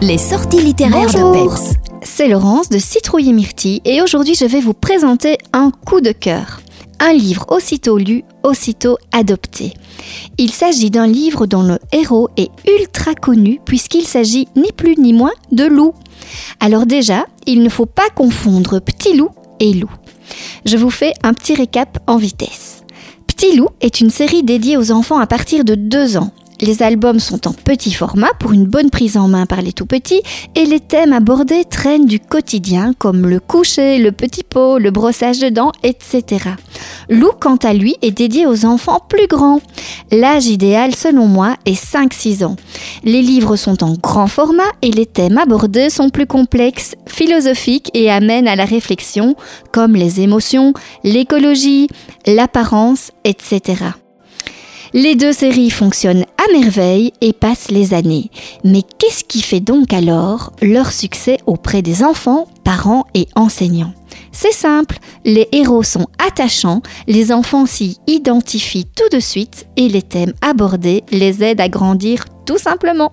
Les sorties littéraires Bonjour. de Peps. C'est Laurence de Citrouille et Myrtille et aujourd'hui je vais vous présenter un coup de cœur. Un livre aussitôt lu, aussitôt adopté. Il s'agit d'un livre dont le héros est ultra connu puisqu'il s'agit ni plus ni moins de loup. Alors déjà, il ne faut pas confondre petit loup et loup. Je vous fais un petit récap en vitesse. Petit loup est une série dédiée aux enfants à partir de 2 ans. Les albums sont en petit format pour une bonne prise en main par les tout petits et les thèmes abordés traînent du quotidien comme le coucher, le petit pot, le brossage de dents, etc. Lou, quant à lui, est dédié aux enfants plus grands. L'âge idéal, selon moi, est 5-6 ans. Les livres sont en grand format et les thèmes abordés sont plus complexes, philosophiques et amènent à la réflexion, comme les émotions, l'écologie, l'apparence, etc. Les deux séries fonctionnent à merveille et passent les années. Mais qu'est-ce qui fait donc alors leur succès auprès des enfants, parents et enseignants? C'est simple, les héros sont attachants, les enfants s'y identifient tout de suite et les thèmes abordés les aident à grandir tout simplement.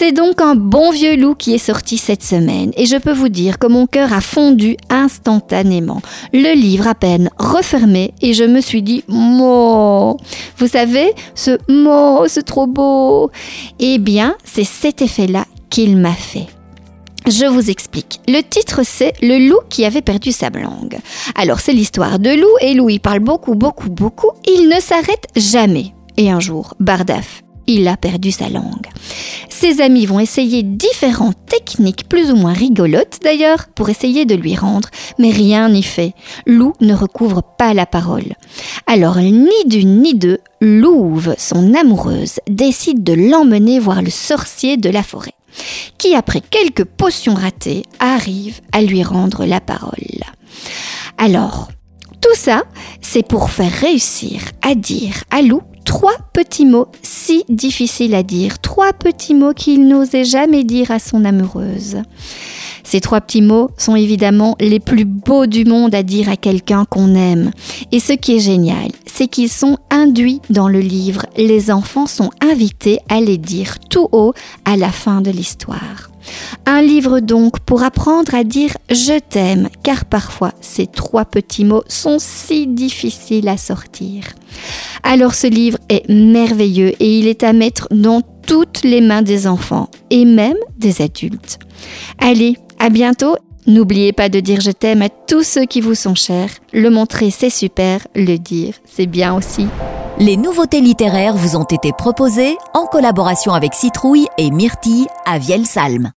C'est donc un bon vieux loup qui est sorti cette semaine et je peux vous dire que mon cœur a fondu instantanément. Le livre à peine refermé et je me suis dit Mo Vous savez, ce mot, c'est trop beau Eh bien, c'est cet effet-là qu'il m'a fait. Je vous explique. Le titre c'est Le loup qui avait perdu sa langue. Alors c'est l'histoire de loup et loup il parle beaucoup, beaucoup, beaucoup. Il ne s'arrête jamais. Et un jour, Bardaf, il a perdu sa langue. Ses amis vont essayer différentes techniques plus ou moins rigolotes d'ailleurs pour essayer de lui rendre, mais rien n'y fait. Lou ne recouvre pas la parole. Alors ni d'une ni deux, Louve, son amoureuse, décide de l'emmener voir le sorcier de la forêt, qui après quelques potions ratées arrive à lui rendre la parole. Alors, tout ça, c'est pour faire réussir à dire à Lou trois petits mots si difficiles à dire, trois petits mots qu'il n'osait jamais dire à son amoureuse. Ces trois petits mots sont évidemment les plus beaux du monde à dire à quelqu'un qu'on aime. Et ce qui est génial, c'est qu'ils sont induits dans le livre. Les enfants sont invités à les dire tout haut à la fin de l'histoire. Un livre donc pour apprendre à dire je t'aime, car parfois ces trois petits mots sont si difficiles à sortir. Alors ce livre est merveilleux et il est à mettre dans toutes les mains des enfants et même des adultes. Allez, à bientôt. N'oubliez pas de dire je t'aime à tous ceux qui vous sont chers. Le montrer c'est super, le dire c'est bien aussi. Les nouveautés littéraires vous ont été proposées en collaboration avec Citrouille et Myrtille à Vielsalm.